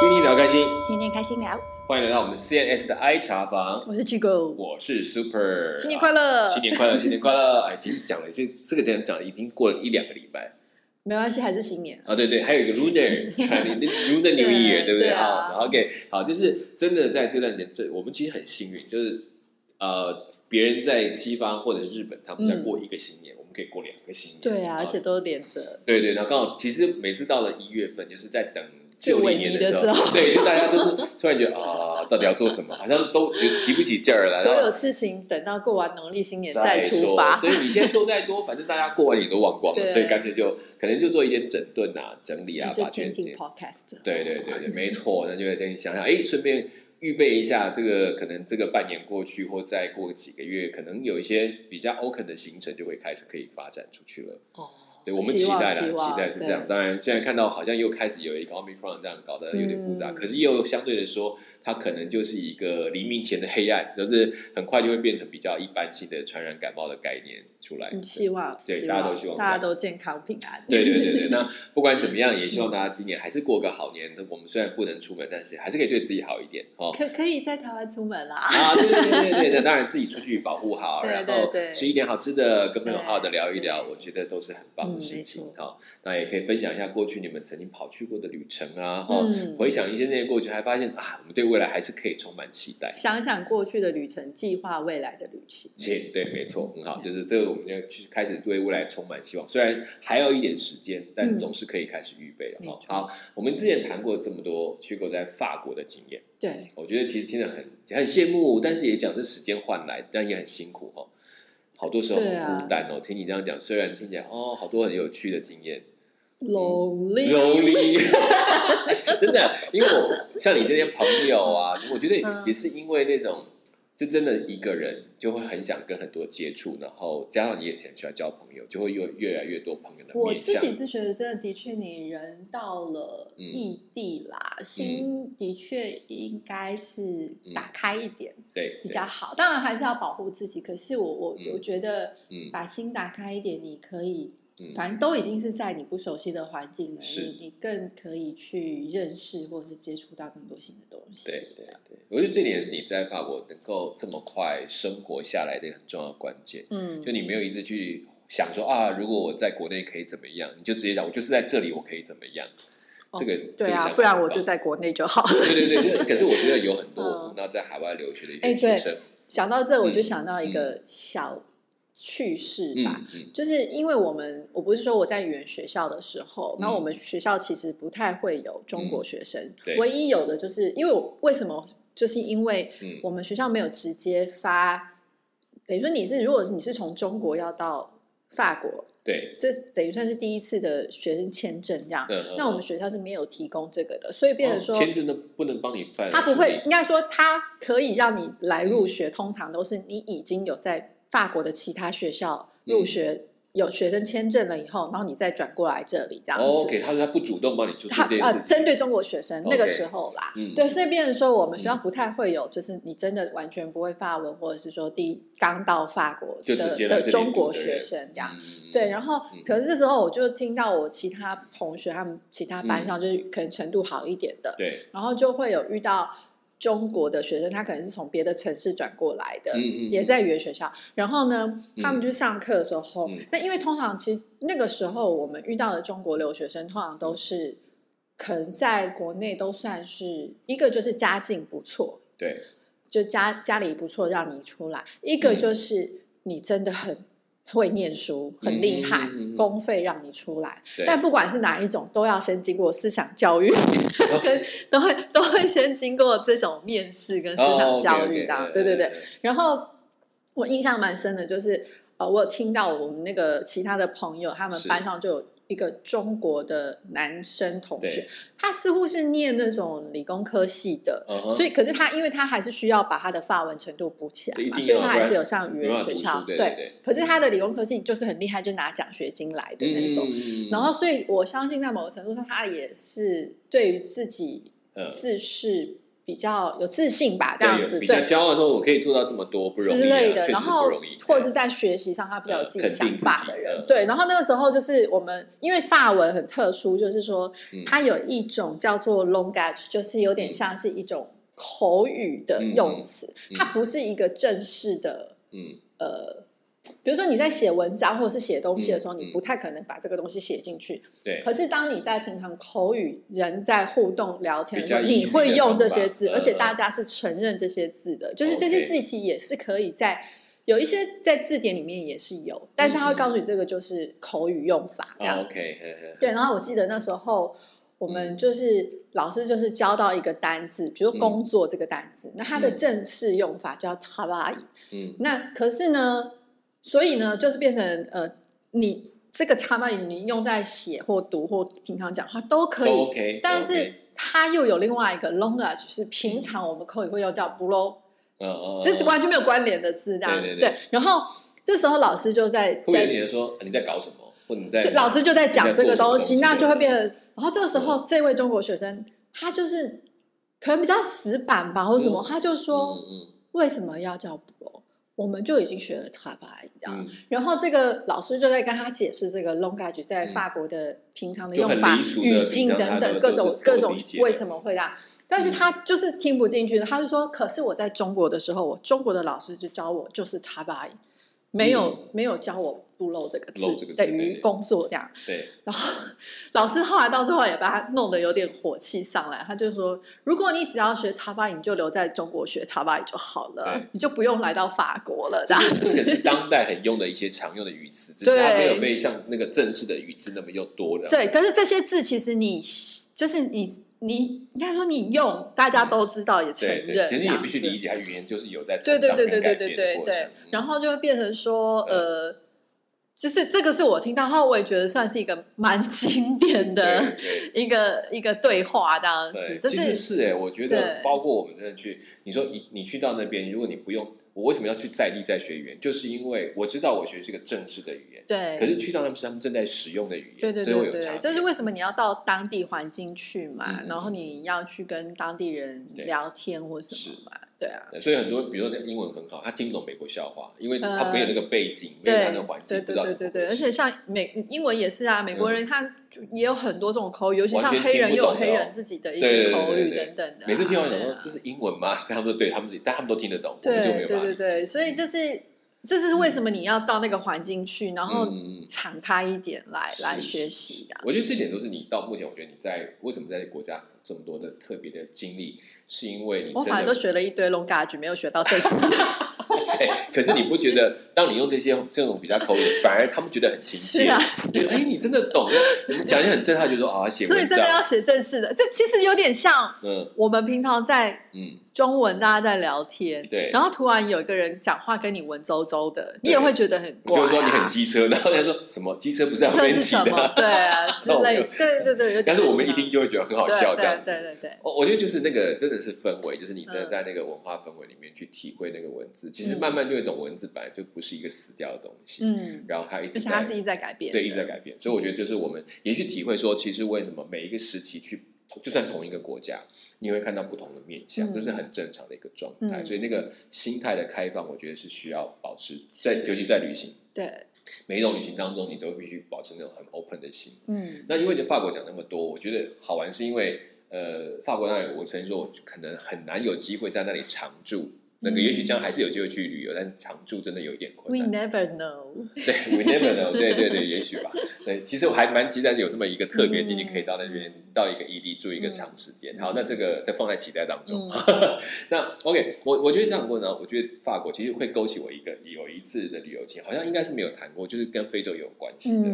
天天聊开心，天天开心聊，欢迎来到我们 CNS 的 I 茶房，我是巨狗，我是 Super，新年快乐。啊新年快乐，新年快乐！哎，今天讲了，这这个讲讲了已经过了一两个礼拜。没关系，还是新年。啊，对对，还有一个 Lunar Lunar New Year，对不对？对啊？OK，好，就是真的在这段时间，这我们其实很幸运，就是呃，别人在西方或者是日本，他们在过一个新年，我们可以过两个新年，对啊，而且都连着。对对，然后刚好其实每次到了一月份，就是在等最萎靡的时候对，就大家都是突然觉得啊，到底要做什么，好像都提不起劲儿来。所有事情等到过完农历新年再出说发。对你现在做再多，反正大家过完年都忘光了，所以干脆就可能就做一点整顿啊、整理啊，把全听听 podcast。对对对对，没错，那就会等你想想，哎，顺便预备一下，这个可能这个半年过去，或再过几个月，可能有一些比较 open 的行程就会开始可以发展出去了。哦，对我们期待啦，期待是这样。当然，现在看到好像又开始有一个 omicron 这样搞得有点复杂，嗯可是又相对的说，它可能就是一个黎明前的黑暗，就是很快就会变成比较一般性的传染感冒的概念出来。嗯希望对希大家都希望大家都健康平安。对对对对，那不管怎么样，也希望大家今年还是过个好年。我们虽然不能出门，但是还是可以对自己好一点哦。可可以在台湾出门啦。啊，对对对对对，那当然自己出去保护好，对然后吃一点好吃的，跟朋友好好的聊一聊，我觉得都是很棒事情错哈。那也可以分享一下过去你们曾经跑去过的旅程啊，哈、嗯回想一些那些过去，还发现啊，我们对未来还是可以充满期待。想想过去的旅程，计划未来的旅行。对，对，没错，很好，就是这个，我们要去开始对未来充满希望。虽然还有一点时间，但嗯总是可以开始预备了。哈好，我们之前谈过这么多去过在法国的经验，对，我觉得其实听的很很羡慕，但是也讲是时间换来，但也很辛苦哈。好多时候很孤单哦。听你这样讲，虽然听起来哦，好多很有趣的经验 lonely。，lonely，真的，因为我像你这些朋友啊，我觉得嗯也是因为那种，就真的一个人就会很想跟很多接触，然后加上你也很喜欢交朋友，就会越越来越多朋友的我。自己是觉得，真的的确，你人到了嗯异地啦，心的确应该是打开一点对，比较好。当然还是要保护自己，可是我我嗯我觉得嗯把心打开一点，你可以嗯，反正都已经是在你不熟悉的环境了，是你你更可以去认识或者是接触到更多新的东西。对对对，我觉得这点是你在法国能够这么快生活下来的很重要的关键。嗯就，你没有一直去想说啊，如果我在国内可以怎么样，你就直接讲，我就是在这里，我可以怎么样。这个对啊，不然我就在国内就好了。对对对，就可是我觉得有很多碰到在海外留学的一哎对些学生，想到这，我就嗯想到一个小趣事吧。嗯。嗯就是因为我们，我不是说我在语言学校的时候，嗯那、我们学校其实不太会有中国学生，对。唯一有的就是因为我为什么，就是因为嗯。我们学校没有直接发，等于说你是如果是你是从中国要到法国，对，这等于算是第一次的学生签证这样，那我们学校是没有提供这个的，所以变成说。哦签证都不能帮你办，他不会，应该说他可以让你来入嗯。学，通常都是你已经有在法国的其他学校嗯。入学，有学生签证了以后，然后你再转过来这里这样子。哦 OK，他说他不主动帮你做他呃，这件事情，针对中国学生那个时候啦，嗯。对，所以变成说我们学校不太会有，就是你真的完全不会法文，或者是说第一刚到法国就的的中国学生这样。嗯对，然后嗯可是这时候我就听到我其他同学他们其他班上就是可能程度好一点的，对，然后就会有遇到中国的学生，他可能是从别的城市转过来的，嗯嗯嗯。也在语言学校。然后呢，他们去上课的时候，嗯。那因为通常其实那个时候我们遇到的中国留学生，通常都是可能在国内都算是一个就是家境不错，对，就家家里不错让你出来；一个嗯。就是你真的很会念书，很厉害，嗯嗯嗯嗯公费让你出来。对 但不管是哪一种，都要先经过思想教育，跟 都会都会先经过这种面试跟思想教育这样。对对对。然后我印象蛮深的，就是呃，我有听到我们那个其他的朋友，他们班上就有一个中国的男生同学，他似乎是念那种理工科系的，所以可是他因为他还是需要把他的法文程度补起来嘛，所以他还是有上语言学校书，对对对可是他的理工科系就是很厉害，就拿奖学金来的那种。嗯然后，所以我相信在某个程度上，他也是对于自己嗯自视比较有自信吧，这样子，比较骄傲说我可以做到这么多，不容易之类的。然后或者是在学习上，他比较有自己想法的人。对，然后那个时候就是我们，因为法文很特殊，就是说它有一种叫做 langage，就是有点像是一种口语的用词，它不是一个正式的，嗯，呃。比如说你在写文章或者是写东西的时候，你不太可能把这个东西写进去。对。可是当你在平常口语人在互动聊天的时候，你会用这些字，而且大家是承认这些字的，就是这些字其实也是可以在有一些在字典里面也是有，但是他会告诉你这个就是口语用法。OK。对，然后我记得那时候我们就是老师就是教到一个单字，比如工作这个单字，那它的正式用法叫 t a b a 嗯。那可是呢？所以呢，就是变成呃，你这个插巴你用在写或读或平常讲话都可以，但是它又有另外一个 longa，就是平常我们口语会用叫 blow，嗯嗯，这完全没有关联的字，这样子对。然后这时候老师就在在你的说你在搞什么，或你在老师就在讲这个东西，那就会变成。然后这个时候这位中国学生他就是可能比较死板吧，或者什么，他就说为什么要叫 blow？我们就已经学了 a 样，然后这个老师就在跟他解释这个 longage 在法国的平常的用法、语境等等各种各种为什么会这样，但是他就是听不进去的。他就说：“可是我在中国的时候，我中国的老师就教我就是 b a 没有没有教我。”不漏这个字等于工作这样，对。然后老师后来到最后也把他弄得有点火气上来，他就说：“如果你只要学塔巴，你就留在中国学塔巴就好了，你就不用来到法国了。”这样这个是当代很用的一些常用的语词，只是它没有被像那个正式的语字那么又多了。对，可是这些字其实你就是你。你应该说你用，大家都知道也承认，其实也必须理解，它语言就是有在对对对对对对对对，然后就会变成说呃。就是这个是我听到，然后我也觉得算是一个蛮 经典的 一个一个对话这样子。其实是哎，我觉得包括我们真的去，你说你你去到那边，如果你不用。我为什么要去在地在学语言？就是因为我知道我学的是个正式的语言，对。可是去到那边是他们正在使用的语言，对对对对。这是为什么你要到当地环境去嘛？然后你要去跟当地人聊天或什么嘛？对啊。所以很多，比如说英文很好，他听不懂美国笑话，因为他没有那个背景，没有他的环境，不知道怎么。而且像美英文也是啊，美国人他。也有很多这种口语，尤其像黑人又有黑人自己的一些口语等等的。每次听完讲说这是英文吗？他们说对他们自己，但他们都听得懂，对对对对，所以就是这是为什么你要到那个环境去，然后敞开一点来来学习的。我觉得这点都是你到目前，我觉得你在为什么在国家这么多的特别的经历，是因为你我反而都学了一堆 long gage，没有学到这次。哎，可是你不觉得，当你用这些这种比较口语，反而他们觉得很亲切？是啊，哎，你真的懂，讲的很正，他就说啊，写所以真的要写正式的，这其实有点像，嗯，我们平常在嗯。中文大家在聊天，对，然后突然有一个人讲话跟你文绉绉的，你也会觉得很怪。就是说你很机车，然后他说什么机车不是要跟骑的，对啊之类，对对对。但是我们一听就会觉得很好笑，这样子。对对对，我我觉得就是那个真的是氛围，就是你真的在那个文化氛围里面去体会那个文字，其实慢慢就会懂文字本来就不是一个死掉的东西。嗯，然后它一直，而且它是一直在改变，对，一直在改变。所以我觉得就是我们也去体会说，其实为什么每一个时期去。就算同一个国家，你会看到不同的面相，这是很正常的一个状态。所以那个心态的开放，我觉得是需要保持在，尤其在旅行。对，每一种旅行当中，你都必须保持那种很 open 的心。嗯，那因为法国讲那么多，我觉得好玩是因为，呃，法国那里我曾经说，我可能很难有机会在那里常住。那个也许将来还是有机会去旅游，但常住真的有一点困难。We never know。对，We never know。对对对，也许吧。对，其实我还蛮期待有这么一个特别经历，可以到那边到一个异地住一个长时间。好，那这个再放在期待当中。那 OK，我我觉得这样问呢，我觉得法国其实会勾起我一个有一次的旅游经好像应该是没有谈过，就是跟非洲有关系的。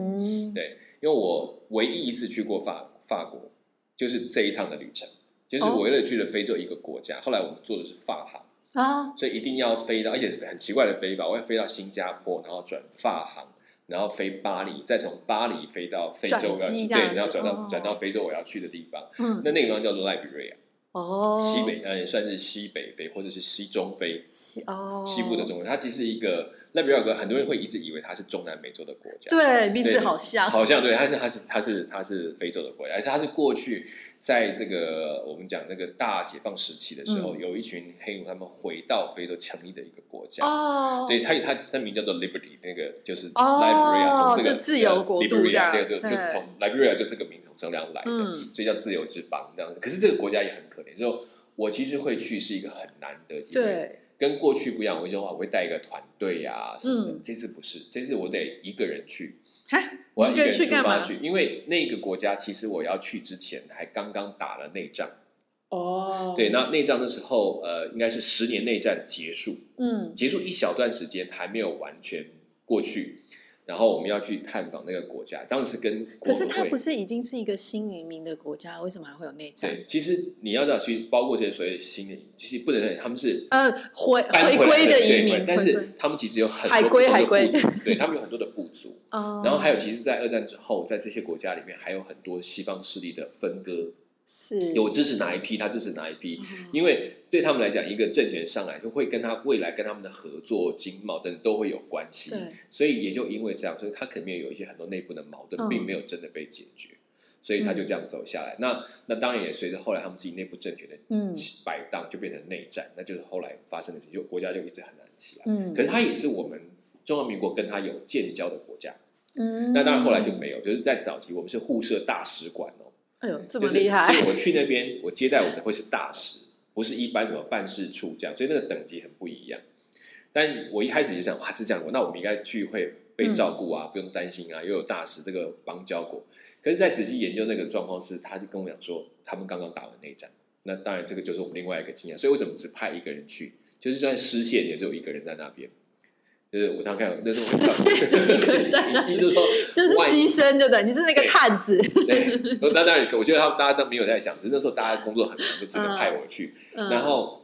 对，因为我唯一一次去过法法国，就是这一趟的旅程，就是我为了去了非洲一个国家，后来我们坐的是法航。啊，所以一定要飞到，而且很奇怪的飞法，我要飞到新加坡，然后转法航，然后飞巴黎，再从巴黎飞到非洲要去，对，然后转到转到非洲我要去的地方。嗯，那那个地方叫做赖比瑞亚。哦，西北呃算是西北非或者是西中非，西哦西部的中非，它其实一个赖比瑞亚，很多人会一直以为它是中南美洲的国家，对，名字好像，好像对，它是它是它是它是非洲的国家，而且它是过去。在这个我们讲那个大解放时期的时候，有一群黑奴他们回到非洲成立的一个国家。哦，对，他他他名叫做 Liberty，那个就是哦 Liberia，从这个就自由国度这 Liberia，样对，就就是从 Liberia 就这个名从这样来的，嗯所以叫自由之邦这样子。可是这个国家也很可怜，就我其实会去是一个很难得机会。对，跟过去不一样，我就说我会带一个团队呀什么的。嗯这次不是，这次我得一个人去，哈，我要一个人？出发去，因为那个国家其实我要去之前还刚刚打了内战。哦，对，，那内战的时候，呃，应该是十年内战结束，嗯，结束一小段时间还没有完全过去，然后我们要去探访那个国家，当时跟国可是它不是已经是一个新移民的国家，为什么还会有内战？对，其实你要知道，其实包括这些所谓的新的，其实不能认他们是呃，回搬回归的移民，但是他们其实有很多海归海归。对他们有很多的不足。哦，然后还有，其实，在二战之后，在这些国家里面，还有很多西方势力的分割，是。有支持哪一批，他支持哪一批，哦因为对他们来讲，一个政权上来就会跟他未来跟他们的合作、经贸等等都会有关系，所以也就因为这样，所以他肯定有一些很多内部的矛盾，嗯并没有真的被解决，所以他就这样走下来。那那当然也随着后来他们自己内部政权的嗯摆荡，就变成内战，那就是后来发生的，就国家就一直很难起来。嗯可是他也是我们中华民国跟他有建交的国家。嗯，那当然后来就没有，就是在早期我们是互设大使馆哦，哎呦，这就是么厉害所以，我去那边，我接待我们的会是大使，不是一般什么办事处这样，所以那个等级很不一样。但我一开始就想，哇，是这样，那我们应该去会被照顾啊，不用担心啊，又有大使这个邦交国。可是，在仔细研究那个状况是，他就跟我讲说，他们刚刚打完内战。那当然，这个就是我们另外一个经验。所以为什么只派一个人去？就是就算失陷，也只有一个人在那边。就是我常常看，那时候我失陷一个在那意思就是说，就是牺牲，对不对？你是那个探子，对，那当然，我觉得他们大家都没有在想，只是那时候大家工作很忙，就只能派我去。嗯然后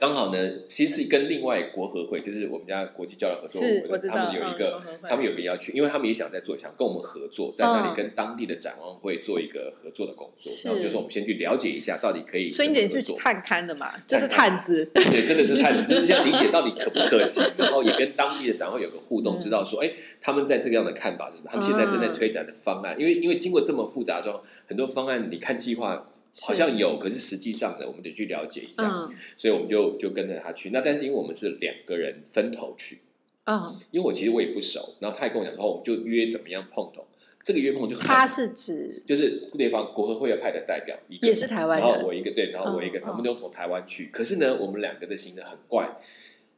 刚好呢，其实是跟另外国合会，就是我们家国际交流合作我他们有一个他们有个要去，因为他们也想在做，想跟我们合作，在那嗯里跟当地的展望会做一个合作的工作。然后就是我们先去了解一下，到底可以所以你得是怎么合作。探勘的嘛，就是探探子，对，真的是探子，就是想理解到底可不可行，然后也跟当地的展会有个互动，嗯知道说，哎，他们在这个样的看法是什么？他们现在正在推展的方案，因为因为经过这么复杂状，很多方案你看计划好像有，可是实际上呢，我们得去了解一下，嗯所以我们就就跟着他去。那但是因为我们是两个人分头去，嗯，因为我其实我也不熟，然后他也跟我讲说，哦我们就约怎么样碰头。这个约碰就很他是指就是对方国合会要派的代表，一个也是台湾然后，我一个对，然后我一个，嗯他们都从台湾去。可是呢，我们两个的行程很怪。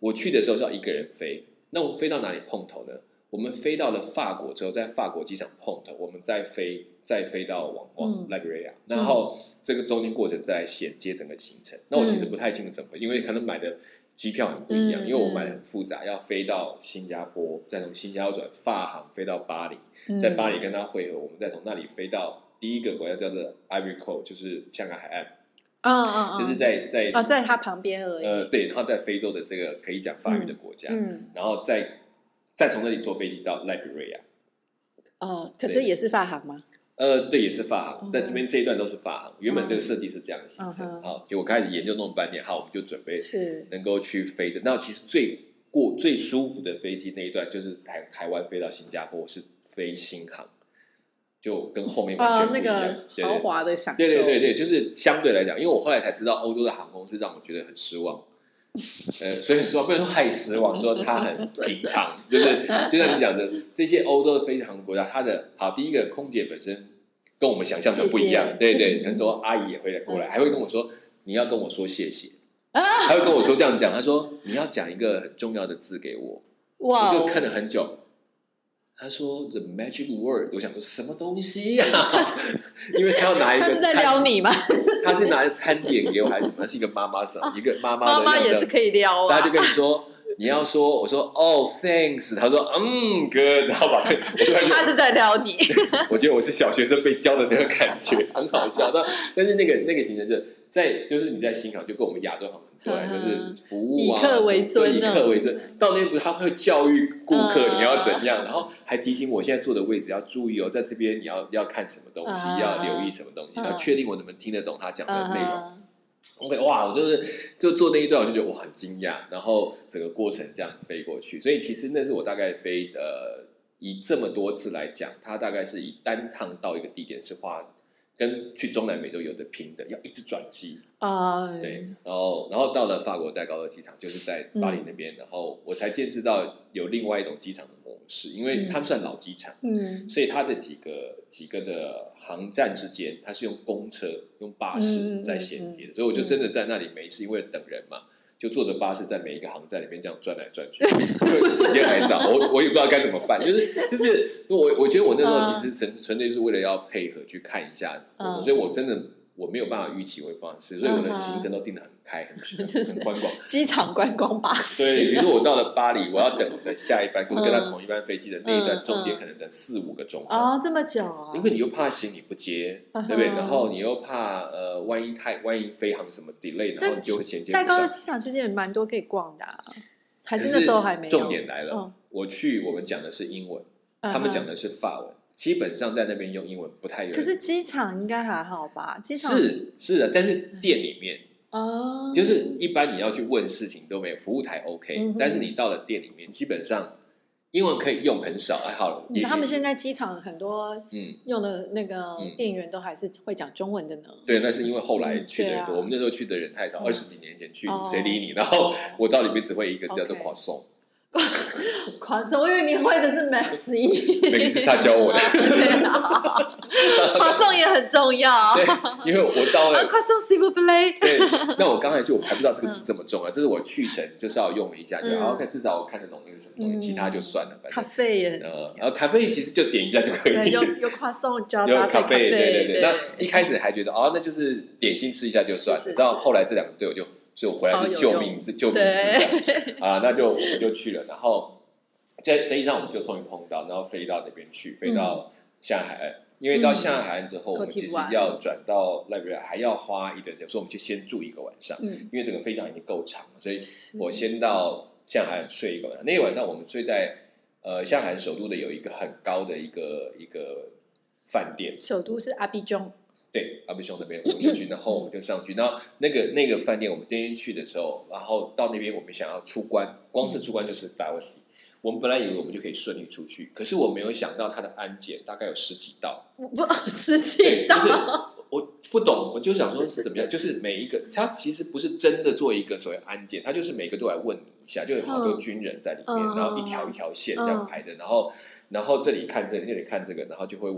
我去的时候是要一个人飞，那我们飞到哪里碰头呢？我们飞到了法国之后，在法国机场碰头，我们再飞，再飞到往往嗯 Liberia，、然后这个中间过程再衔接整个行程。那我其实不太清楚怎么，因为可能买的机票很不一样，嗯因为我买的很复杂，要飞到新加坡，再从新加坡转法航飞到巴黎，嗯在巴黎跟他会合，我们再从那里飞到第一个国家叫做 Ivory Coast，就是香港海岸，嗯嗯嗯，就是在在啊，在他旁边而已，呃对，然后在非洲的这个可以讲法语的国家，嗯。然后再再从那里坐飞机到 Liberia，哦，可是也是发行吗？呃，对，也是发航嗯，但这边这一段都是发航，原本这个设计是这样的行程，嗯哼好，结果开始研究弄半天，好，我们就准备是能够去飞的。那其实最过最舒服的飞机那一段就是台台湾飞到新加坡，我是飞新航，就跟后面完啊全，不一样。豪华的享受，对对对对，就是相对来讲，因为我后来才知道欧洲的航空是让我觉得很失望。呃，所以说不能说太失望，说它很 平常，就是就像你讲的，这些欧洲的非常国家，它的好第一个空姐本身跟我们想象的不一样，谢谢对对，很多阿姨也会来过来，嗯还会跟我说你要跟我说谢谢，还会跟我说这样讲，他说你要讲一个很重要的字给我，我就看了很久。他说 “the magic word”，我想说什么东西呀、因为他要拿一个他是在撩你吗？他是拿着餐点给我，还是什么？他是一个妈妈什么？一个妈妈妈的样子妈也是可以撩啊他就，跟你说，你要说，我说哦，thanks，他说嗯，good，然后把这他是在撩你，我觉得我是小学生被教的那个感觉，很好笑。但但是那个那个行程就在就是你在新港就跟我们亚洲航很不一样，嗯就是服务啊，以客为尊以客为尊。到那边不是他会教育顾客嗯。你要怎样，然后还提醒我现在坐的位置要注意哦，在这边你要要看什么东西，嗯要留意什么东西，嗯。然后确定我能不能听得懂他讲的内容。嗯 OK，哇，我就是就做那一段，我就觉得我很惊讶，然后整个过程这样飞过去，所以其实那是我大概飞呃，以这么多次来讲，它大概是以单趟到一个地点是花跟去中南美洲有的拼的，要一直转机。啊，对，然后然后到了法国戴高乐机场，就是在巴黎那边，然后我才见识到有另外一种机场的模式，因为他们算老机场，嗯所以它的几个几个的航站之间，它是用公车、用巴士在衔接的，所以我就真的在那里没事，因为等人嘛。就坐着巴士在每一个航站里面这样转来转去，时间还早，我我也不知道该怎么办，就是就是我我觉得我那时候其实纯纯粹是为了要配合去看一下，嗯。所以我真的我没有办法预期会发生事，所以我的行程都定的很开很很宽广。机场观光巴士，对，比如说我到了巴黎，我要等我的下一班，或者跟他同一班飞机的那一段，嗯中间可能等四五个钟头。哦，这么久啊因为你又怕行李不接，嗯对不对？然后你又怕呃，万一太万一飞航什么 delay，然后你就会衔接戴不上。高乐机场其实也蛮多可以逛的、啊，还是那时候还没有。重点来了嗯，我去我们讲的是英文，嗯他们讲的是法文，基本上在那边用英文不太有人。可是机场应该还好吧？机场是是的，但是店里面哦，就是一般你要去问事情都没有，服务台 OK，嗯但是你到了店里面，基本上英文可以用很少。哎，好了，他们现在机场很多嗯。用的那个嗯店员都还是会讲中文的呢。对，那是因为后来去的人多，嗯啊我们那时候去的人太少，嗯二十几年前去哦，谁理你？然后我到里面只会一个叫做夸送，狂送，我以为你会的是 Maxi，那个是他教我的。对啊，狂送也很重要。对，因为我到啊，了，快送 s i v p l a y 对，那我刚才就，我还不知道这个字这么重要，就是我去程就是要用一下，就嗯 OK，至少我看得懂那是什么东西，嗯其他就算了，咖反正。啡也很呃，然后咖啡其实就点一下就可以，对，有有快送就要有搭配咖咖啡，对对对对。那一开始还觉得哦，那就是点心吃一下就算到后来这两个队友就就回来是救命之救命之对，啊，那就我们就去了，然后在飞机上我们就终于碰到，然后飞到那边去，飞到下海岸。因为到下海岸之后，我们其实要转到那边还要花一段时间，所以我们就先住一个晚上。嗯因为整个飞机场已经够长了，所以我先到下海岸睡一个晚上。那一晚上我们睡在呃下海岸首都的有一个很高的一个一个饭店，首都是阿比中，对，阿比兄那边我们就去，然后我们就上去。然后那个那个饭店，我们今天去的时候，然后到那边我们想要出关，光是出关就是大问题。我们本来以为我们就可以顺利出去，可是我没有想到他的安检大概有十几道，不不十对，几就是道，我不懂，我就想说是怎么样，就是每一个他其实不是真的做一个所谓安检，他就是每个都来问你一下，就有好多军人在里面，嗯然后一条一条线这样排的，然后然后这里看这里，那里看这个，然后就会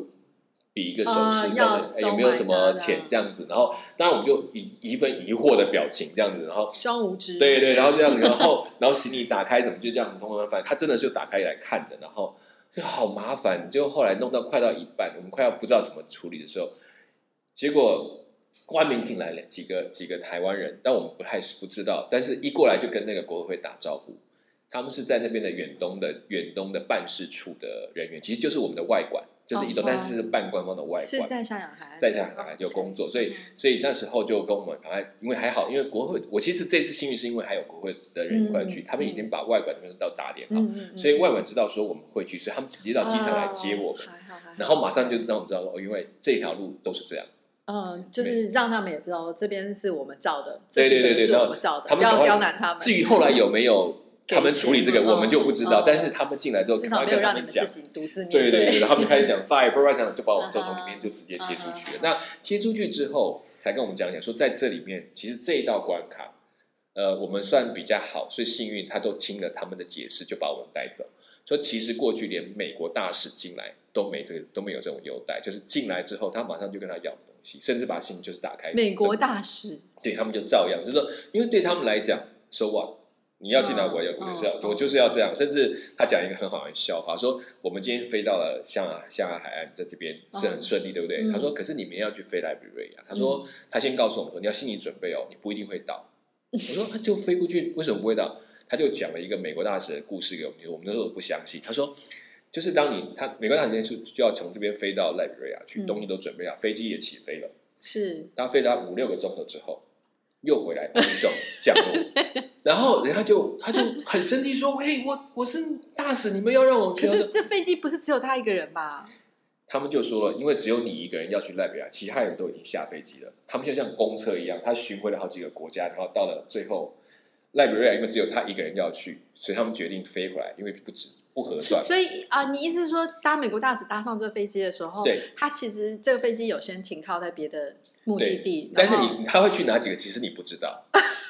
比一个手势，嗯要告诉你哎有没有什么 Oh 钱这样子，然后当然我们就一一份疑惑的表情这样子，然后双无知，对对，然后这样子，然后然后行李打开怎么就这样通通翻，他真的就打开来看的，然后就好麻烦，就后来弄到快到一半，我们快要不知道怎么处理的时候，结果外面进来了几个几个台湾人，但我们不太不知道，但是一过来就跟那个国会打招呼，他们是在那边的远东的远东的办事处的人员，其实就是我们的外管，就是一种，哦但是是半官方的外在向阳海岸，在上海有工作，所以所以那时候就跟我们赶快，因为还好，因为国会，我其实这次幸运是因为还有国会的人一块去，嗯他们已经把外管那边都打点好，所以外管知道说我们会去，所以他们直接到机场来接我们，然后马上就让我们知道说，哦，因为这条路都是这样，嗯，就是让他们也知道这边是我们造的，对对对对然后我们造的，要他们赶快刁难他们。至于后来有没有他们处理这个，我们就不知道嗯，但是他们进来之后，至赶快少没有让你跟他们讲。们自己独自面对对对，对然后他们开始讲 fire，不然讲就把我们就从里嗯面就直接接出去了嗯。那贴出去之后，才跟我们讲讲说，在这里面其实这一道关卡，呃，我们算比较好，所以幸运他都听了他们的解释，就把我们带走。说其实过去连美国大使进来都没这个都没有这种优待，就是进来之后他马上就跟他要东西，甚至把信就是打开。美国大使，对他们就照样，就是说，因为对他们来讲，so what？你要进来，我要我就是要嗯我就是要这样。甚至他讲一个很好的笑话，说我们今天飞到了象象牙海岸，在这边是很顺利，对不对？嗯他说，可是你们要去飞来比瑞亚，他说他先告诉我们说，你要心理准备哦，你不一定会到。我说他就飞过去，为什么不会到？他就讲了一个美国大使的故事给我们听，我们那时候不相信。他说，就是当你他美国大使是就要从这边飞到赖比瑞亚去，嗯东西都准备好，飞机也起飞了。是他飞了五六个钟头之后，又回来送降落，然后人家就他就很生气说：“嘿，我我是大使，你们要让我去可。是这飞机不是只有他一个人吧？” 他们就说了，因为只有你一个人要去赖比亚，其他人都已经下飞机了。他们就像公车一样，他巡回了好几个国家，然后到了最后赖比瑞亚，因为只有他一个人要去，所以他们决定飞回来，因为不止不合算。所以啊，你意思是说，搭美国大使搭上这飞机的时候，对，他其实这个飞机有先停靠在别的目的地，但是你他会去哪几个，其实你不知道。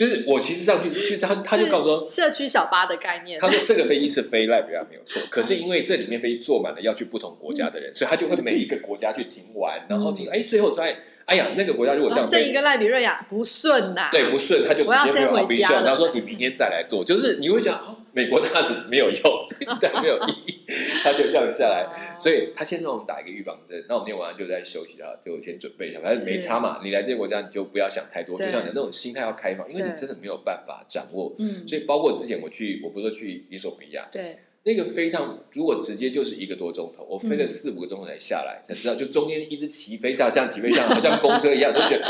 就是我其实上去，其实他他就告诉说，社区小巴的概念。他说这个飞机是飞赖比亚没有错，可是因为这里面飞机坐满了要去不同国家的人，所以他就会每一个国家去停完，然后停，哎，最后在。哎呀，那个国家如果这样，剩一个赖比瑞亚不顺呐，对，不顺，他就直接没有回家。他说：“你明天再来做。”就是你会想，美国大使没有用，但没有意义，他就这样下来。所以他先让我们打一个预防针。那我们今天晚上就在休息哈，就先准备一下。反正没差嘛，你来这个国家你就不要想太多，就像你那种心态要开放，因为你真的没有办法掌握。嗯，所以包括之前我去，我不是说去伊索比亚，对。那个飞趟如果直接就是一个多钟头，我飞了四五个钟头才下来，才知道就中间一直起飞下降，起飞下降，好像公车一样，都觉得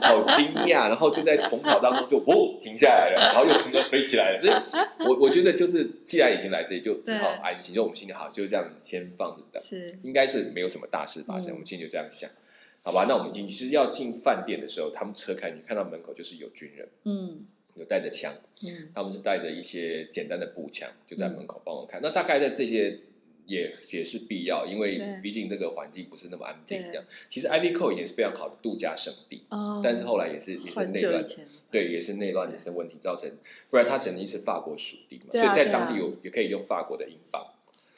好惊讶。然后就在重考当中就哦停下来了，然后又重新飞起来了。所以，我我觉得就是既然已经来这里，就只好安心。就我们心里好，就这样先放着等，是应该是没有什么大事发生。我们心里就这样想，好吧？那我们进去，其实要进饭店的时候，他们车开，你看到门口就是有军人，嗯。有带着枪，嗯，他们是带着一些简单的步枪，就在门口帮我看。那大概在这些也也是必要，因为毕竟这个环境不是那么安定。这样，其实 Ivy Co 也是非常好的度假胜地，哦，但是后来也是也是内乱，对，也是内乱也是问题造成，不然它曾经是法国属地嘛，所以在当地有也可以用法国的英镑，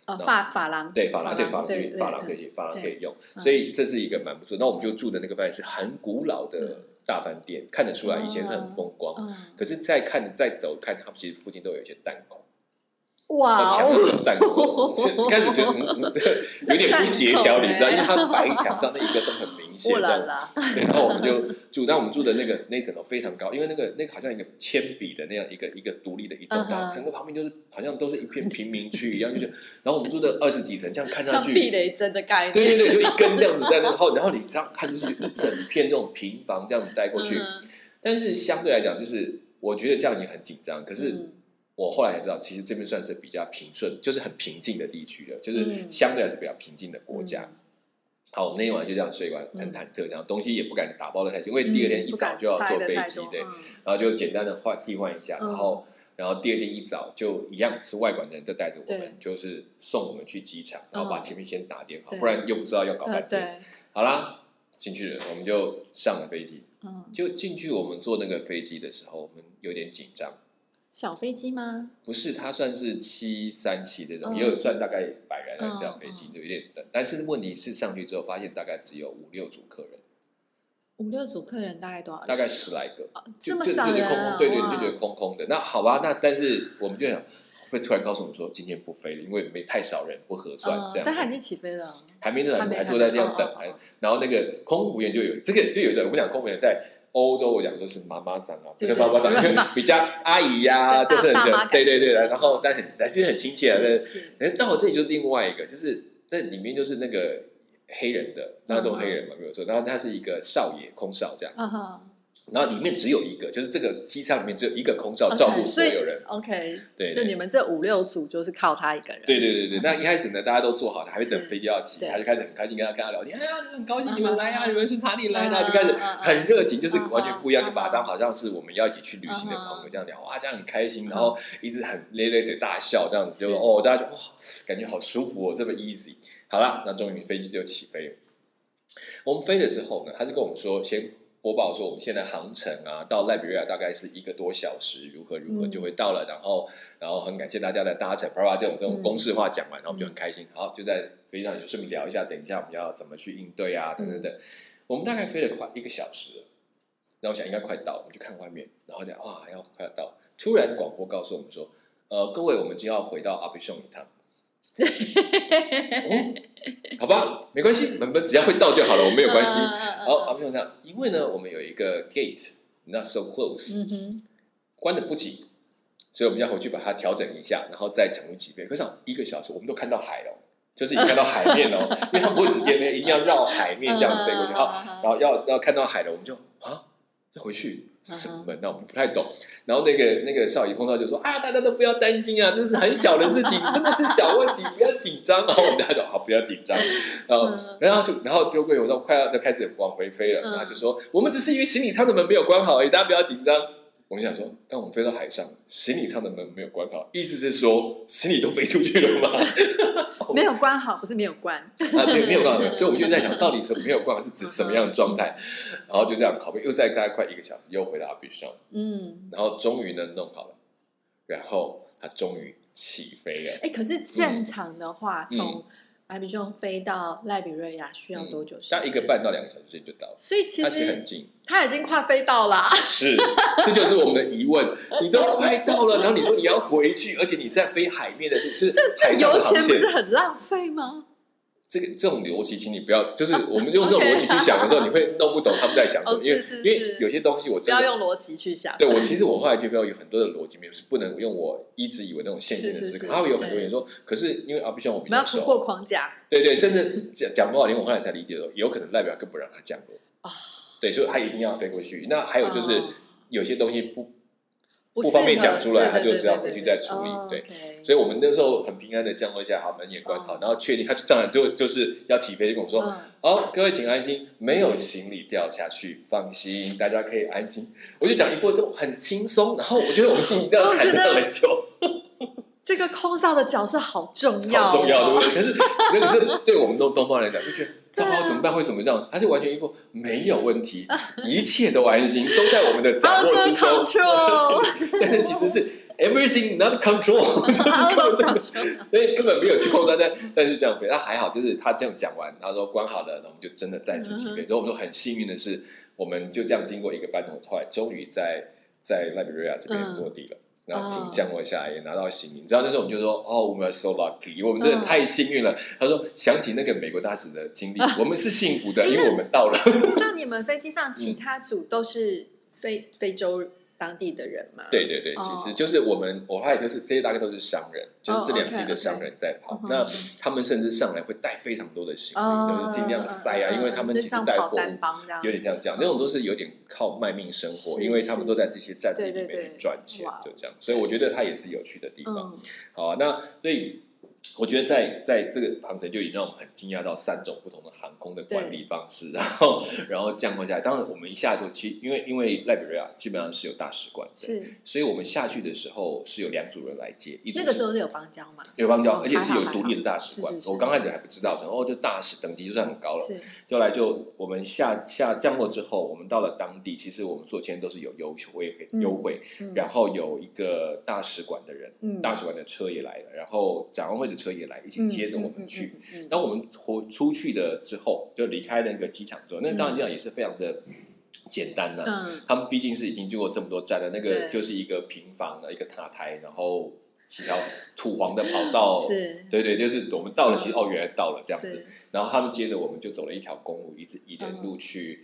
呃，法法郎，对，法郎对法郎对法郎可以法郎可以用，所以这是一个蛮不错。那我们就住的那个饭店是很古老的。大饭店看得出来以前是很风光，可是再看再走看，他们其实附近都有一些弹孔。哇！墙上弹孔，一开始觉得这个有点不协调，你知道，因为它白墙上那一个都很明显的。然后我们就住，但我们住的那个那层楼非常高，因为那个那个好像一个铅笔的那样一个一个独立的一栋大，整个旁边就是好像都是一片贫民区一样，就是然后我们住的二十几层，这样看上去避雷针的概念，对对对，就一根这样子在那后，然后你这样看就是一整片这种平房这样子带过去，但是相对来讲，就是我觉得这样已经很紧张，可是。我后来才知道，其实这边算是比较平顺，就是很平静的地区了，就是相对来是比较平静的国家。好，我们那天晚上就这样睡完，很忐忑，这样东西也不敢打包的太紧，因为第二天一早就要坐飞机，对，然后就简单的换替换一下，然后然后第二天一早就一样是外管的人都带着我们，就是送我们去机场，然后把前面先打点好，不然又不知道要搞半天。好啦，进去了，我们就上了飞机。嗯，就进去我们坐那个飞机的时候，我们有点紧张。小飞机吗？不是，它算是七三七那种，也有算大概百人的这样飞机，就有点等。但是问题是上去之后发现大概只有五六组客人，五六组客人大概多少？大概十来个，就就就空空，对对，就觉得空空的。那好吧，那但是我们就想会突然告诉我们说今天不飞了，因为没太少人不合算这样。但还已经起飞了，还没呢，还坐在这样等。还然后那个空服员就有这个，就有时候我们讲空服员在。欧洲我讲说是妈妈桑啊，不是妈妈桑，比较阿姨呀，就是很对对对的。然后但很但其实很亲切啊。但，到我这里就是另外一个，就是那里面就是那个黑人的，那都黑人嘛，没有错。然后他是一个少爷空少这样。然后里面只有一个，就是这个机舱里面只有一个空少照顾所有人。OK，对，所以你们这五六组就是靠他一个人。对对对对，那一开始呢，大家都做好了，还会等飞机要起，他就开始很开心跟他跟他聊天。哎呀，很高兴你们来呀，你们是哪里来的？就开始 很热情，就是完全不一样，就把他当好像是我们要一起去旅行的朋友这样聊。哇，这样很开心，然后一直很咧咧嘴大笑，这样子就哦，大家就哇，感觉好舒服哦，这么 easy。好了，那终于飞机就起飞了。我们飞了之后呢，他就跟我们说先。播报说我们现在航程啊，到赖比瑞亚大概是一个多小时，如何如何就会到了。然后，然后很感谢大家的搭乘，啪啪这种这种公式化讲完，然后我们就很开心。好，就在飞机上就顺便聊一下，等一下我们要怎么去应对啊，等等等。我们大概飞了快一个小时了，然后想应该快到，我们去看外面，然后讲哇要快要到，突然广播告诉我们说，呃，各位，我们就要回到阿比松一趟。好吧，没关系，我们只要会到就好了，我没有关系。好，阿明这样，因为呢，我们有一个 gate not so close，关的不紧，所以我们要回去把它调整一下，然后再乘以几倍。可是一个小时，我们都看到海了，就是已经看到海面了，因为它不会直接飞，一定要绕海面这样飞过去。好，然后要要看到海了，我们就啊，要回去。什么？那我们不太懂。然后那个那个少爷空少就说：“啊，大家都不要担心啊，这是很小的事情，真的是小问题，不要紧张。”然后我们大家说：“好，不要紧张。”然后然后就然后丢柜我说快要就开始往回飞了。然后就说：“我们只是因为行李舱的门没有关好而已，大家不要紧张。”我们想说，当我们飞到海上，行李舱的门没有关好，意思是说行李都飞出去了吗？没有关好，不是没有关。啊，对，没有关好。所以我们就在想，到底什么没有关好是指什么样的状态？然后就这样，好不容易又再大概快一个小时，又回到阿比上，嗯，然后终于呢弄好了，然后它终于起飞了。哎，可是正常的话，嗯。从埃比熊飞到赖比瑞亚需要多久时间？大概一个半到两个小时就到了，所以其它其实很近。他已经快飞到啦。是，这就是我们的疑问。你都快到了，然后你说你要回去，而且你是在飞海面的，就是海上油的航线钱不是。很浪费吗？这个这种逻辑，请你不要，就是我们用这种 逻辑去想的时候，你会弄不懂他们在想什么。哦因为因为有些东西我不真的要用逻辑去想。对我其实我后来就发现有很多的逻辑没有是不能用我一直以为那种线性的思考。是是是他会有很多人说，可是因为阿比像我比较我们要突破，框架。对对，甚至讲讲不好听，我后来才理解说，有可能代表更不让他降落啊对，所以他一定要飞过去。那还有就是哦有些东西不不不方便讲出来他就是要回去再处理对所以我们那时候很平安的降落下，好门也关好，哦然后确定他就上来之后就是要起飞，就跟我说：“嗯好，各位请安心，没有行李掉下去，放心，大家可以安心。”我就讲一副这种很轻松，然后我觉得我们心里这样谈了很久，这个空少的角色好重要、重要，对不对？可是那个是对我们东东方来讲，就觉得糟糕，怎么办？会怎么这样？他就完全一副没有问题，一切都安心，都在我们的掌握之中。但是其实是 everything not control。所以根本没有去控制，但但是这样飞，那还好，就是他这样讲完，他说关好了，然后我们就真的再次起飞。嗯所以我们说很幸运的是，我们就这样经过一个半钟头，后来终于在在赖比瑞亚这边嗯落地了。然后请降落下来，也拿到行李。你知道那时候我们就说：“哦，我们 so lucky，我们真的嗯太幸运了。他说：“想起那个美国大使的经历，我们是幸福的，因为我们到了。像你们飞机上其他组都是非非洲当地的人嘛？对对对，哦其实就是我们，我后来就是这些大概都是商人，就是这两批的商人在跑。那嗯他们甚至上来会带非常多的行李，哦，就是尽量塞啊，嗯因为他们其实带货有点像这样，那种都是有点靠卖命生活，因为他们都在这些站地里面去赚钱，就这样。所以我觉得它也是有趣的地方。嗯，好啊，那所以我觉得在在这个航程就已经让我们很惊讶到三种不同的航空的管理方式，然后然后降落下来。当然，我们一下就去因为因为赖比瑞亚基本上是有大使馆的，是所以我们下去的时候是有两组人来接，一组是那个时候是有邦交嘛？有邦交，哦而且是有独立的大使馆是是。是我刚开始还不知道，说哦，这大使等级就算很高了。是后来就我们下下降落之后，我们到了当地，其实我们所签都是有优惠，可以嗯优惠。嗯然后有一个大使馆的人，嗯大使馆的车也来了，然后展望会的车也来，一起接着我们去。。当我们回出去的之后，就离开那个机场之后，那当然这样也是非常的简单呐、嗯他们毕竟是已经经过这么多站了，那个就是一个平房的一个塔台，然后几条土黄的跑道，是对对，就是我们到了，嗯其实哦，原来到了这样子。然后他们接着我们就走了一条公路，一直沿嗯路去。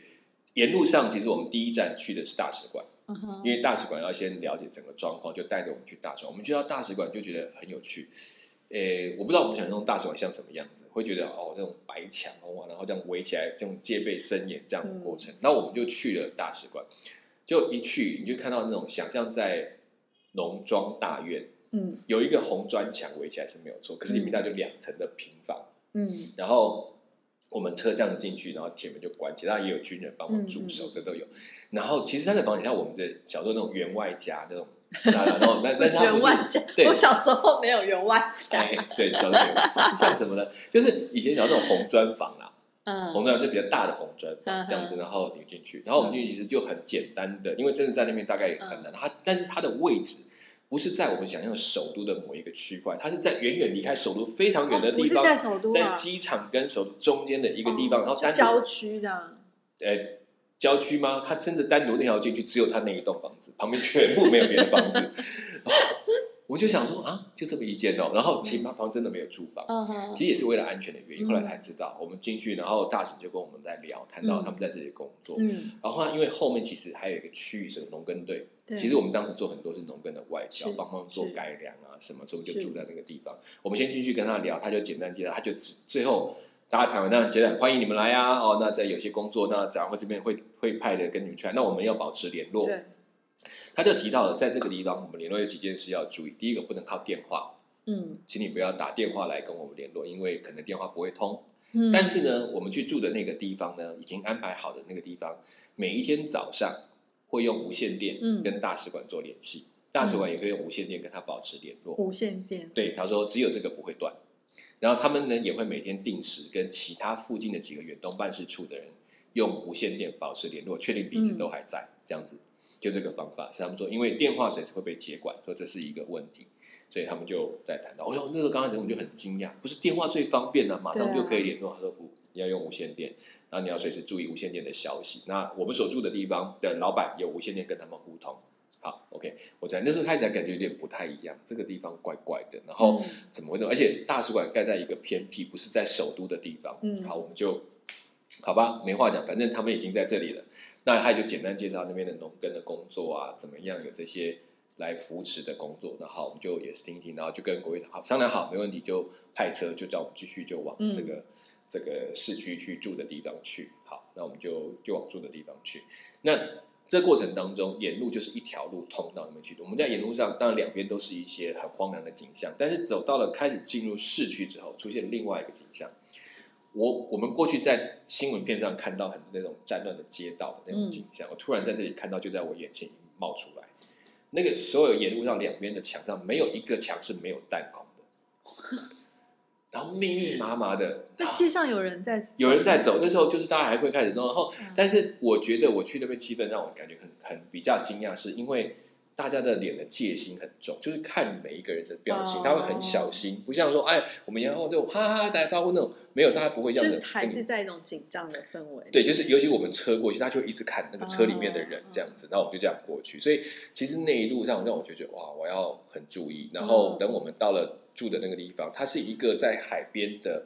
沿路上，其实我们第一站去的是大使馆，嗯因为大使馆要先了解整个状况，就带着我们去大使馆。我们去到大使馆就觉得很有趣。诶，我不知道我们想象大使馆像什么样子，会觉得哦那种白墙哇，然后这样围起来，这种戒备森严这样的过程。那、我们就去了大使馆，就一去你就看到那种想象在农庄大院嗯有一个红砖墙围起来是没有错，可是里面大概就两层的平房，嗯然后我们车这样进去，然后铁门就关起，当然也有军人帮忙驻守，这都有。然后其实他的房子像我们的小时候那种员外家那种，然后那 但是他不是员外家，对我小时候没有员外家。哎，对，小时候像什么呢？就是以前有那种红砖房啦，嗯红砖就比较大的红砖嗯房这样子，然后你进去，然后我们进去其实就很简单的，因为真的在那边大概也很难，它但是它的位置。不是在我们想象的首都的某一个区块，它是在远远离开首都非常远的地方，哦在首都在啊，机场跟首都中间的一个地方，哦然后单郊区的。呃郊区吗？他真的单独那条街区只有他那一栋房子，旁边全部没有别的房子。哦 我就想说啊，就这么一间哦，然后其他房真的没有住房。嗯。其实也是为了安全的原因，嗯。后来才知道，我们进去，然后大使就跟我们在聊，谈到嗯。他们在这里工作，嗯，然后因为后面其实还有一个区域是农耕队，其实我们当时做很多是农耕的外交是，帮忙做改良啊什么，所以我们就住在那个地方。我们先进去跟他聊，他就简单介绍，他就只最后大家谈完，那接着欢迎你们来啊，哦，那在有些工作，那展会这边会会派的跟你们去，那我们要保持联络。对，他就提到了，在这个地方我们联络有几件事要注意，第一个不能靠电话，嗯。请你不要打电话来跟我们联络，因为可能电话不会通。嗯，但是呢，我们去住的那个地方呢，已经安排好的那个地方，每一天早上会用无线电嗯。跟大使馆做联系，大使馆也可以用无线电跟他保持联络。无线电，对，他说只有这个不会断。然后他们呢也会每天定时跟其他附近的几个远东办事处的人用无线电保持联络，确定彼此都还在，这样子。就这个方法，是他们说，因为电话随时会被接管，说这是一个问题，所以他们就在谈到。我说那时候刚开始我们就很惊讶，不是电话最方便了、马上就可以联络。他说不，你要用无线电，然后你要随时注意无线电的消息。那我们所住的地方的老板有无线电跟他们互通。好，OK，我在那时候开始还感觉有点不太一样，这个地方怪怪的，然后嗯怎么会这么？而且大使馆盖在一个偏僻，不是在首都的地方。嗯好，我们就好吧，没话讲，反正他们已经在这里了。那他就简单介绍那边的农耕的工作啊，怎么样有这些来扶持的工作。那好，我们就也是听一听，然后就跟国会好商量好，没问题，就派车就叫我们继续就往嗯这个、这个市区去住的地方去。好，那我们就就往住的地方去。那这过程当中，沿路就是一条路通到那边去。我们在沿路上，当然两边都是一些很荒凉的景象，但是走到了开始进入市区之后，出现另外一个景象。我我们过去在新闻片上看到很多那种战乱的街道的那种景象，我突然在这里看到，就在我眼前冒出来。那个所有沿路上两边的墙上，没有一个墙是没有弹孔的，然后密密麻麻的，在街上有人在，有人在走，那时候就是大家还会开始弄，然后嗯，但是我觉得我去那边气氛让我感觉很很比较惊讶，是因为大家的脸的戒心很重，就是看每一个人的表情，哦他会很小心，不像说哎，我们然后就哈哈打招呼那种，没有，大家不会这样子，就是还是在一种紧张的氛围。对，就是尤其我们车过去，他就一直看那个车里面的人哦这样子，然后我们就这样过去。所以其实那一路上让我觉得哇，我要很注意。然后嗯等我们到了住的那个地方，它是一个在海边的，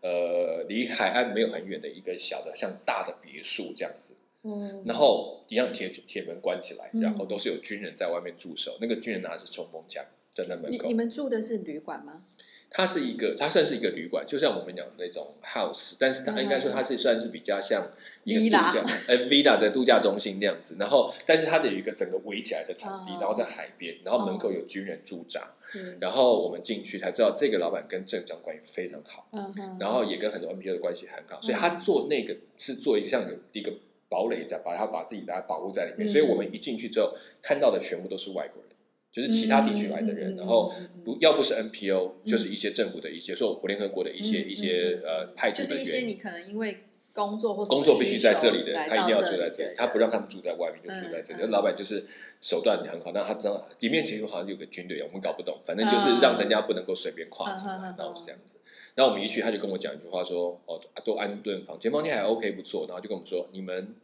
呃，离海岸没有很远的一个小的像大的别墅这样子。嗯，然后一样铁铁门关起来，嗯然后都是有军人在外面驻守。那个军人拿的是冲锋枪，站在门口你你。们住的是旅馆吗？它是一个，它算是一个旅馆，就像我们讲的那种 house，但是它嗯应该说它是算是比较像一个度假，呃，villa 的度假中心那样子。然后，但是它的有一个整个围起来的场地，哦然后在海边，然后门口有军人驻扎。是，然后我们进去才知道，这个老板跟镇长关系非常好，嗯哼，然后也跟很多 NPO 的关系很好，所以嗯他做那个是做一个像有一个堡垒在，把他把自己来保护在里面。嗯。所以我们一进去之后，看到的全部都是外国人，就是其他地区来的人，嗯然后。不要不是 NPO，就是一些政府的一些，说联合国的一些嗯一些呃派驻就是一些你可能因为工作或工作必须在这里的，他一定要住在这里，他不让他们住在外面，就住在这里。老板就是手段很好，但他知道里面其实好像有个军队，我们搞不懂，反正就是让人家不能够随便跨进来然后是这样子。然后我们一去，他就跟我讲一句话说：“哦，都安顿房间，房间还 OK 不错。”然后就跟我们说：“你们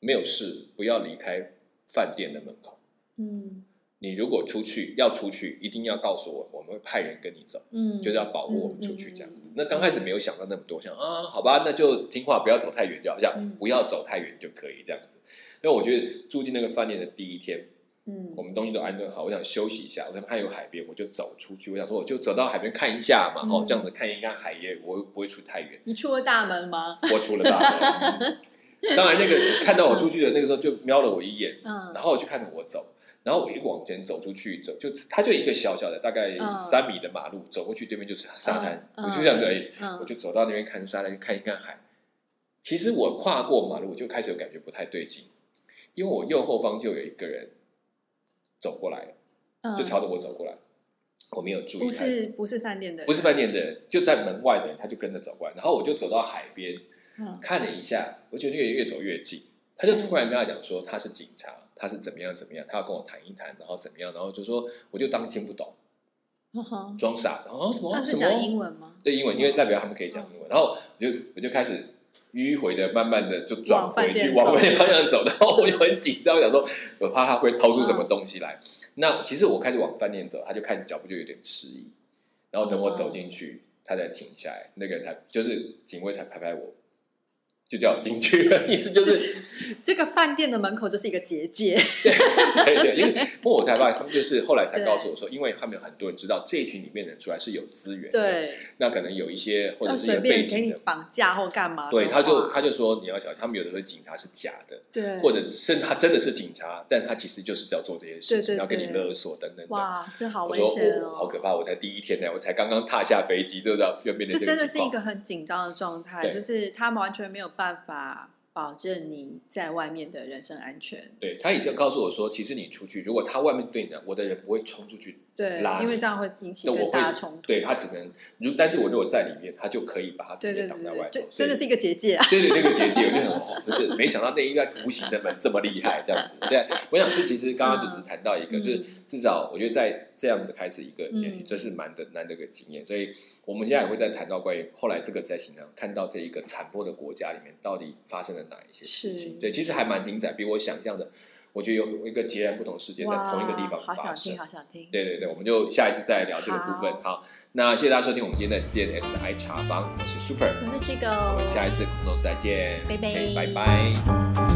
没有事，不要离开饭店的门口。嗯你如果出去要出去，一定要告诉我，我们会派人跟你走。”嗯，就是要保护我们出去嗯这样子。那刚开始没有想到那么多，想啊，好吧，那就听话，不要走太远，就好像嗯不要走太远就可以这样子。因为我觉得住进那个饭店的第一天，嗯我们东西都安顿好，我想休息一下，我想看有海边，我就走出去。我想说，我就走到海边看一下嘛，哦嗯，这样子看一看海耶，我不会出太远。你出了大门吗？我出了大门，嗯当然那个看到我出去的那个时候就瞄了我一眼，嗯然后我就看着我走，然后我一往前走出去，走就它就一个小小的大概嗯三米的马路，走过去对面就是沙滩，嗯我就这样子而已，嗯我就走到那边看沙滩，看一看海。其实我跨过马路，我就开始有感觉不太对劲，因为我右后方就有一个人走过来，嗯。就朝着我走过来，我没有注意，不是不是饭店的人，不是饭店的人，就在门外的人，他就跟着走过来，然后我就走到海边，嗯。看了一下，我觉得越越走越近，他就突然跟他讲说他是警察，他是怎么样怎么样，他要跟我谈一谈，然后怎么样，然后就说我就当听不懂，装傻，然后什么？是讲英文吗？对英文，因为代表他们可以讲英文，然后我就我就开始迂回的，慢慢的就转回去往饭店方向走，然后我就很紧张，想说 我怕他会掏出什么东西来。那其实我开始往饭店走，他就开始脚步就有点迟疑，然后等我走进去，他才停下来，那个人才就是警卫才拍拍我，就叫我进去了，意思就是这个饭店的门口就是一个结界，对对，因为不过我才发现他们就是后来才告诉我说，因为他们有很多人知道这一群里面的人出来是有资源的，对，那可能有一些或者是一些随便给你背景的。绑架或干嘛？对，他就他就说你要小心，他们有的时候警察是假的，对，或者甚至他真的是警察，但他其实就是要做这些事情，对对要跟你勒索等等的。哇，这好危我说险哦，好哦！可怕！我才第一天呢，我才刚刚踏下飞机，就知道又变成这。真的是一个很紧张的状态，就是他们完全没有办法保证你在外面的人身安全。对他已经告诉我说，其实你出去，如果他外面对你，我的人不会冲出去。对，因为这样会引起更大冲突。对他只能如，但是我如果在里面，他就可以把他直接挡在外头。真的是一个结界啊！对对，那个结界我就很，就是没想到那应该无形的门这么厉害，这样子。对，我想这其实刚刚就只谈到一个，就是至少我觉得在这样子开始一个练习，这是蛮的难得个经验。所以我们现在也会再谈到关于后来这个在新疆看到这一个残破的国家里面到底发生了哪一些事情。对，其实还蛮精彩，比我想象的。我觉得有一个截然不同世界在同一个地方发生。好想听，好想听。对对对，我们就下一次再聊这个部分。好，那谢谢大家收听我们今天的 CNS 的爱茶坊，我是 Super，我是七狗，我们下一次空中再见，拜拜，拜拜。